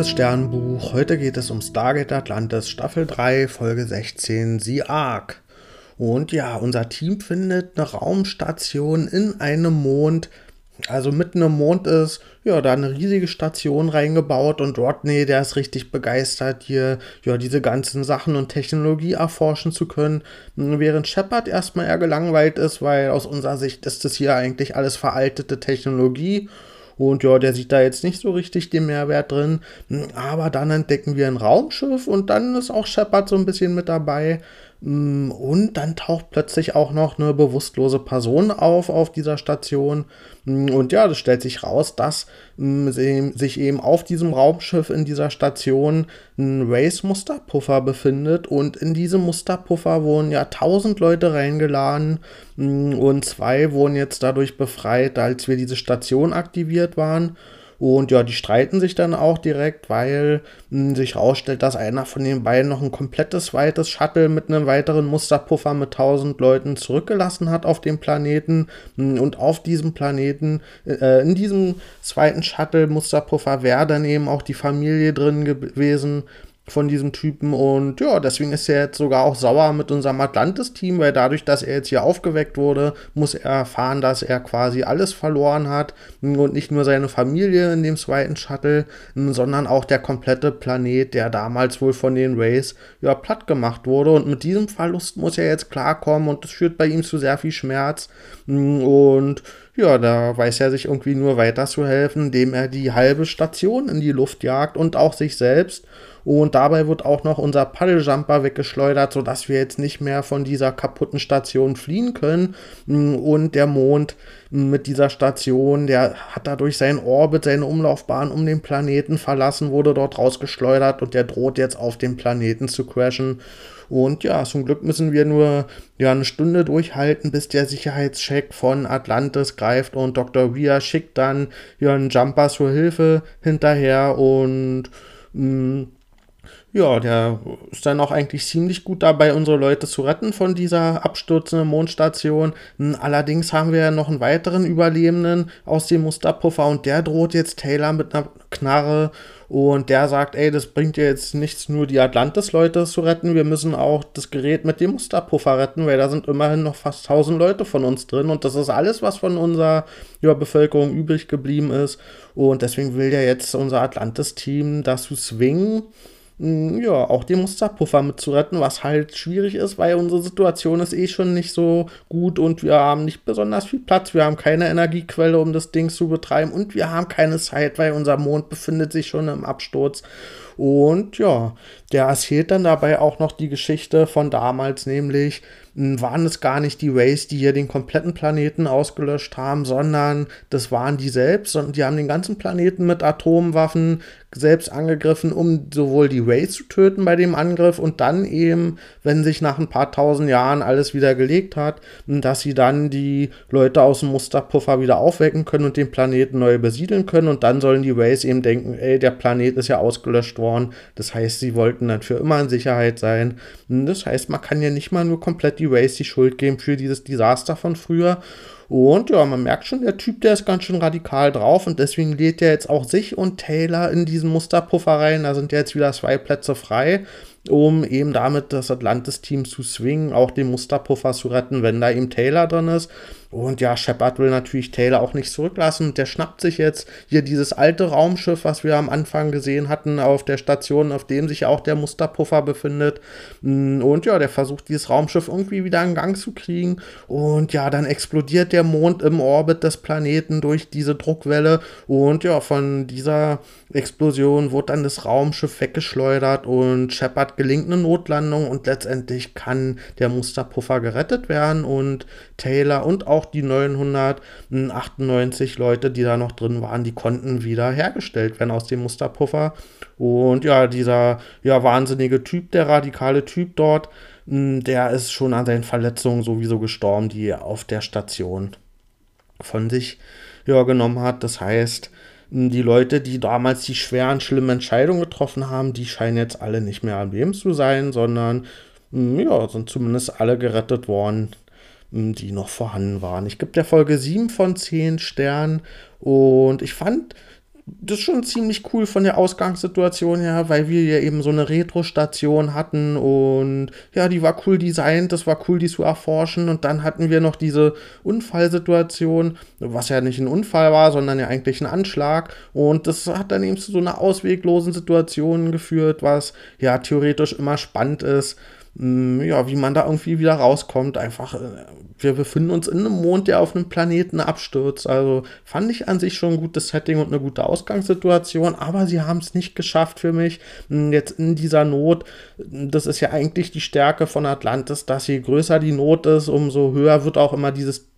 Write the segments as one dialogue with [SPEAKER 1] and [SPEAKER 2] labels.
[SPEAKER 1] liebes Sternbuch. Heute geht es um Stargate Atlantis Staffel 3, Folge 16, The Ark. Und ja, unser Team findet eine Raumstation in einem Mond. Also mitten im Mond ist ja da eine riesige Station reingebaut und Rodney, der ist richtig begeistert, hier ja diese ganzen Sachen und Technologie erforschen zu können. Während Shepard erstmal eher gelangweilt ist, weil aus unserer Sicht ist das hier eigentlich alles veraltete Technologie und ja, der sieht da jetzt nicht so richtig den Mehrwert drin. Aber dann entdecken wir ein Raumschiff und dann ist auch Shepard so ein bisschen mit dabei. Mm, und dann taucht plötzlich auch noch eine bewusstlose Person auf auf dieser Station. Mm, und ja, das stellt sich raus, dass mm, sich eben auf diesem Raumschiff in dieser Station ein Race-Musterpuffer befindet. Und in diesem Musterpuffer wurden ja tausend Leute reingeladen. Und zwei wurden jetzt dadurch befreit, als wir diese Station aktiviert waren. Und ja, die streiten sich dann auch direkt, weil mh, hm, sich herausstellt, dass einer von den beiden noch ein komplettes zweites Shuttle mit einem weiteren Musterpuffer mit 1000 Leuten zurückgelassen hat auf dem Planeten. Hm, und auf diesem Planeten, äh, in diesem zweiten Shuttle-Musterpuffer wäre dann eben auch die Familie drin gewesen von diesem Typen und ja, deswegen ist er jetzt sogar auch sauer mit unserem Atlantis-Team, weil dadurch, dass er jetzt hier aufgeweckt wurde, muss er erfahren, dass er quasi alles verloren hat und nicht nur seine Familie in dem zweiten Shuttle, sondern auch der komplette Planet, der damals wohl von den Rays ja platt gemacht wurde. Und mit diesem Verlust muss er jetzt klarkommen und das führt bei ihm zu sehr viel Schmerz. Und ja, da weiß er sich irgendwie nur weiter zu helfen, indem er die halbe Station in die Luft jagt und auch sich selbst und dabei wird auch noch unser Paddeljumper weggeschleudert, sodass wir jetzt nicht mehr von dieser kaputten Station fliehen können. Und der Mond mit dieser Station, der hat dadurch seinen Orbit, seine Umlaufbahn um den Planeten verlassen, wurde dort rausgeschleudert und der droht jetzt auf den Planeten zu crashen. Und ja, zum Glück müssen wir nur ja, eine Stunde durchhalten, bis der Sicherheitscheck von Atlantis greift und Dr. Weir schickt dann ja Jumper zur Hilfe hinterher und mh, ja, der ist dann auch eigentlich ziemlich gut dabei, unsere Leute zu retten von dieser abstürzenden Mondstation. Allerdings haben wir ja noch einen weiteren Überlebenden aus dem Musterpuffer und der droht jetzt Taylor mit einer Knarre und der sagt, ey, das bringt dir jetzt nichts, nur die Atlantis-Leute zu retten, wir müssen auch das Gerät mit dem Musterpuffer retten, weil da sind immerhin noch fast 1000 Leute von uns drin und das ist alles, was von unserer ja, Bevölkerung übrig geblieben ist und deswegen will ja jetzt unser Atlantis-Team dazu zwingen, ja, auch den Musterpuffer mitzuretten, was halt schwierig ist, weil unsere Situation ist eh schon nicht so gut und wir haben nicht besonders viel Platz, wir haben keine Energiequelle, um das Ding zu betreiben und wir haben keine Zeit, weil unser Mond befindet sich schon im Absturz. Und ja, der erzählt dann dabei auch noch die Geschichte von damals, nämlich hm, waren es gar nicht die Rays, die hier den kompletten Planeten ausgelöscht haben, sondern das waren die selbst und die haben den ganzen Planeten mit Atomwaffen selbst angegriffen, um sowohl die Rays zu töten bei dem Angriff und dann eben, wenn sich nach ein paar tausend Jahren alles wieder gelegt hat, dass sie dann die Leute aus dem Musterpuffer wieder aufwecken können und den Planeten neu besiedeln können und dann sollen die Rays eben denken, ey, der Planet ist ja ausgelöscht worden. Das heißt, sie wollten dann für immer in Sicherheit sein. Das heißt, man kann ja nicht mal nur komplett die Rays die Schuld geben für dieses Desaster von früher. Und ja, man merkt schon, der Typ, der ist ganz schön radikal drauf und deswegen lädt er jetzt auch sich und Taylor in diesen Musterpuffer rein. Da sind jetzt wieder zwei Plätze frei um eben damit das Atlantis-Team zu swingen, auch den Musterpuffer zu retten, wenn da eben Taylor drin ist. Und ja, Shepard will natürlich Taylor auch nicht zurücklassen. Der schnappt sich jetzt hier dieses alte Raumschiff, was wir am Anfang gesehen hatten, auf der Station, auf dem sich auch der Musterpuffer befindet. Mm, und ja, der versucht dieses Raumschiff irgendwie wieder in Gang zu kriegen. Und ja, dann explodiert der Mond im Orbit des Planeten durch diese Druckwelle. Und ja, von dieser Explosion wurde dann das Raumschiff weggeschleudert und Shepard gelingt eine Notlandung und letztendlich kann der Musterpuffer gerettet werden und Taylor und auch die 998 Leute, die da noch drin waren, die konnten wieder hergestellt werden aus dem Musterpuffer. Und ja, dieser ja wahnsinnige Typ, der radikale Typ dort, hm, der ist schon an seinen Verletzungen sowieso gestorben, die er auf der Station von sich ja, genommen hat. Das heißt, die Leute, die damals die schweren, schlimmen Entscheidungen getroffen haben, die scheinen jetzt alle nicht mehr am Leben zu sein, sondern hm, ja, sind zumindest alle gerettet worden, hm, die noch vorhanden waren. Ich gebe der Folge 7 von 10 Sternen und ich fand das schon ziemlich cool von der Ausgangssituation her, weil wir ja eben so eine Retro-Station hatten und ja, die war cool designt, das war cool, die zu erforschen. Und dann hatten wir noch diese Unfallsituation, was ja nicht ein Unfall war, sondern ja eigentlich ein Anschlag. Und das hat dann eben zu so einer ausweglosen Situation geführt, was ja theoretisch immer spannend ist. Mm, ja, wie man da irgendwie wieder rauskommt. Einfach, äh, wir befinden uns in einem Mond, der auf einem Planeten abstürzt. Also fand ich an sich schon ein gutes Setting und eine gute Ausgangssituation, aber sie haben es nicht geschafft für mich. Mm, jetzt in dieser Not, das ist ja eigentlich die Stärke von Atlantis, dass je größer die Not ist, umso höher wird auch immer dieses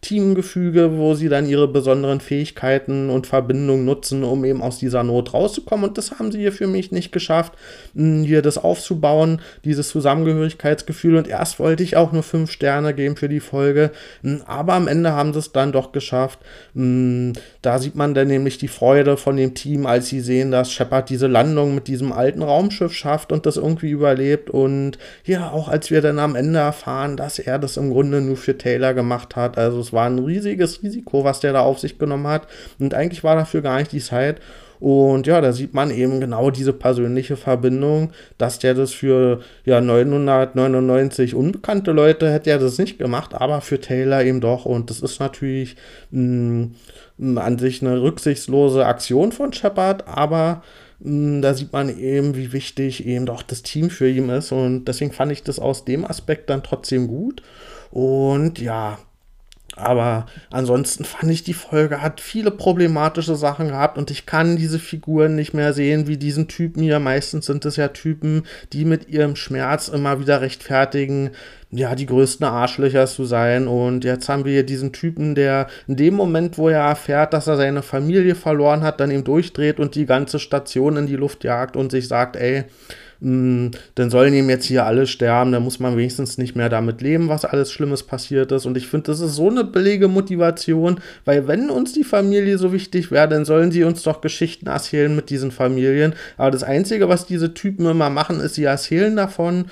[SPEAKER 1] Teamgefüge, wo sie dann ihre besonderen Fähigkeiten und Verbindungen nutzen, um eben aus dieser Not rauszukommen. Und das haben sie hier für mich nicht geschafft, hier das aufzubauen, dieses Zusammengehörigkeitsgefühl. Und erst wollte ich auch nur fünf Sterne geben für die Folge, aber am Ende haben sie es dann doch geschafft. Da sieht man dann nämlich die Freude von dem Team, als sie sehen, dass Shepard diese Landung mit diesem alten Raumschiff schafft und das irgendwie überlebt. Und ja, auch als wir dann am Ende erfahren, dass er das im Grunde nur für Taylor gemacht hat. Also es war ein riesiges Risiko, was der da auf sich genommen hat. Und eigentlich war dafür gar nicht die Zeit. Und ja, da sieht man eben genau diese persönliche Verbindung, dass der das für ja 999 unbekannte Leute hätte er das nicht gemacht, aber für Taylor eben doch. Und das ist natürlich mh, mh, an sich eine rücksichtslose Aktion von Shepard, aber mh, da sieht man eben, wie wichtig eben doch das Team für ihn ist. Und deswegen fand ich das aus dem Aspekt dann trotzdem gut. Und ja, aber ansonsten fand ich, die Folge hat viele problematische Sachen gehabt und ich kann diese Figuren nicht mehr sehen wie diesen Typen hier. Meistens sind es ja Typen, die mit ihrem Schmerz immer wieder rechtfertigen, ja, die größten Arschlöcher zu sein. Und jetzt haben wir hier diesen Typen, der in dem Moment, wo er erfährt, dass er seine Familie verloren hat, dann ihm durchdreht und die ganze Station in die Luft jagt und sich sagt, ey, mh, dann sollen ihm jetzt hier alle sterben, dann muss man wenigstens nicht mehr damit leben, was alles Schlimmes passiert ist. Und ich finde, das ist so eine billige Motivation, weil wenn uns die Familie so wichtig wäre, dann sollen sie uns doch Geschichten erzählen mit diesen Familien. Aber das Einzige, was diese Typen immer machen, ist, sie erzählen davon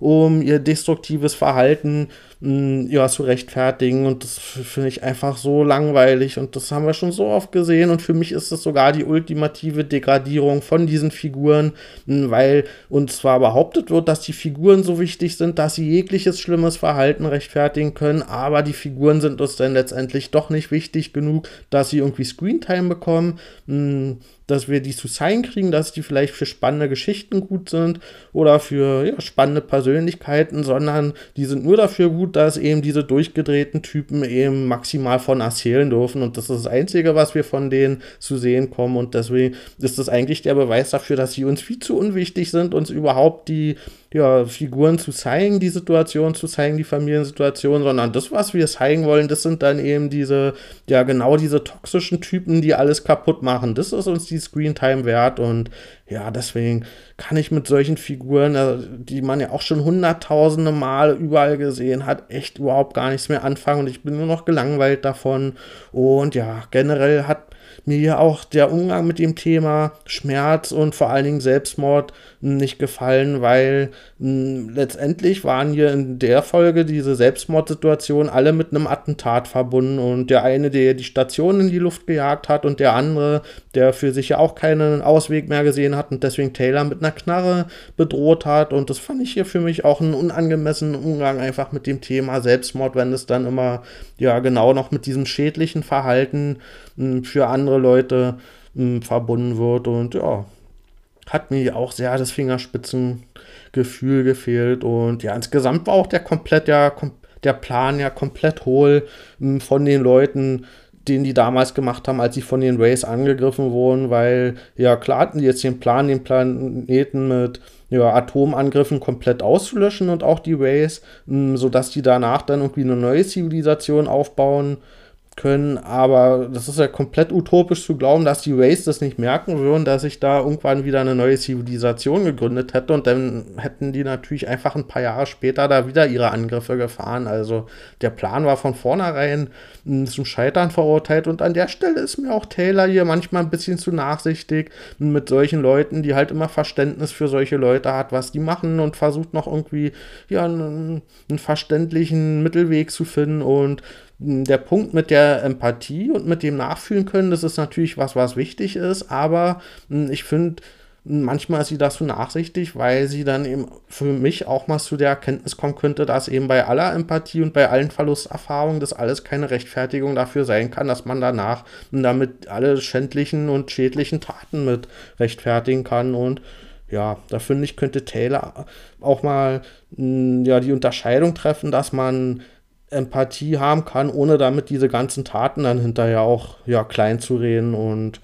[SPEAKER 1] um ihr destruktives Verhalten mm, ja, zu rechtfertigen. Und das finde ich einfach so langweilig. Und das haben wir schon so oft gesehen. Und für mich ist es sogar die ultimative Degradierung von diesen Figuren, mm, weil uns zwar behauptet wird, dass die Figuren so wichtig sind, dass sie jegliches schlimmes Verhalten rechtfertigen können, aber die Figuren sind uns dann letztendlich doch nicht wichtig genug, dass sie irgendwie Screentime bekommen. Mm, dass wir die zu sein kriegen, dass die vielleicht für spannende Geschichten gut sind oder für ja, spannende Persönlichkeiten, sondern die sind nur dafür gut, dass eben diese durchgedrehten Typen eben maximal von erzählen dürfen. Und das ist das Einzige, was wir von denen zu sehen kommen. Und deswegen ist das eigentlich der Beweis dafür, dass sie uns viel zu unwichtig sind, uns überhaupt die ja, Figuren zu zeigen, die Situation zu zeigen, die Familiensituation, sondern das, was wir zeigen wollen, das sind dann eben diese, ja, genau diese toxischen Typen, die alles kaputt machen. Das ist uns die Screentime wert und ja, deswegen kann ich mit solchen Figuren, äh, die man ja auch schon hunderttausende Mal überall gesehen hat, echt überhaupt gar nichts mehr anfangen und ich bin nur noch gelangweilt davon. Und ja, generell hat mir auch der Umgang mit dem Thema Schmerz und vor allen Dingen Selbstmord nicht gefallen, weil mh, letztendlich waren hier in der Folge diese Selbstmordsituation alle mit einem Attentat verbunden und der eine, der die Station in die Luft gejagt hat und der andere, der für sich ja auch keinen Ausweg mehr gesehen hat und deswegen Taylor mit einer Knarre bedroht hat und das fand ich hier für mich auch einen unangemessenen Umgang einfach mit dem Thema Selbstmord, wenn es dann immer ja genau noch mit diesem schädlichen Verhalten mh, für andere Leute mh, verbunden wird und ja, hat mir auch sehr das Fingerspitzengefühl gefehlt. Und ja, insgesamt war auch der komplett, ja, kom der Plan ja komplett hohl hm, von den Leuten, den die damals gemacht haben, als sie von den Rays angegriffen wurden, weil ja klar hatten die jetzt den Plan, den Planeten mit ja, Atomangriffen komplett auszulöschen und auch die Rays, hm, sodass die danach dann irgendwie eine neue Zivilisation aufbauen können, aber das ist ja komplett utopisch zu glauben, dass die Rays das nicht merken würden, dass sich da irgendwann wieder eine neue Zivilisation gegründet hätte und dann hätten die natürlich einfach ein paar Jahre später da wieder ihre Angriffe gefahren. Also der Plan war von vornherein zum Scheitern verurteilt und an der Stelle ist mir auch Taylor hier manchmal ein bisschen zu nachsichtig mit solchen Leuten, die halt immer Verständnis für solche Leute hat, was die machen und versucht noch irgendwie ja einen, einen verständlichen Mittelweg zu finden und der Punkt mit der Empathie und mit dem Nachfühlen können, das ist natürlich was, was wichtig ist, aber ich finde, manchmal ist sie so nachsichtig, weil sie dann eben für mich auch mal zu der Erkenntnis kommen könnte, dass eben bei aller Empathie und bei allen Verlusterfahrungen das alles keine Rechtfertigung dafür sein kann, dass man danach damit alle schändlichen und schädlichen Taten mit rechtfertigen kann. Und ja, da finde ich, könnte Taylor auch mal ja, die Unterscheidung treffen, dass man Empathie haben kann, ohne damit diese ganzen Taten dann hinterher auch ja, klein zu reden und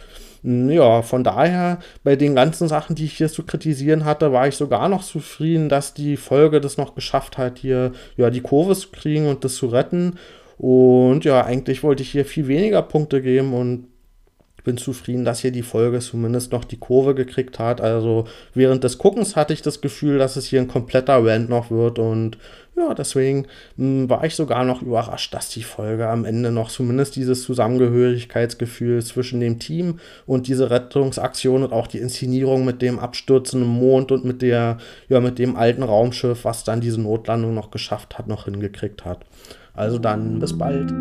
[SPEAKER 1] ja, von daher, bei den ganzen Sachen, die ich hier zu kritisieren hatte, war ich sogar noch zufrieden, dass die Folge das noch geschafft hat, hier ja die Kurve zu kriegen und das zu retten. Und ja, eigentlich wollte ich hier viel weniger Punkte geben und bin zufrieden, dass hier die Folge zumindest noch die Kurve gekriegt hat. Also während des Guckens hatte ich das Gefühl, dass es hier ein kompletter Rand noch wird und ja, deswegen mh, hm, war ich sogar noch überrascht, dass die Folge am Ende noch zumindest dieses Zusammengehörigkeitsgefühl zwischen dem Team und diese Rettungsaktion und auch die Inszenierung mit dem abstürzenden Mond und mit der, ja, mit dem alten Raumschiff, was dann diese Notlandung noch geschafft hat, noch hingekriegt hat. Also dann bis bald.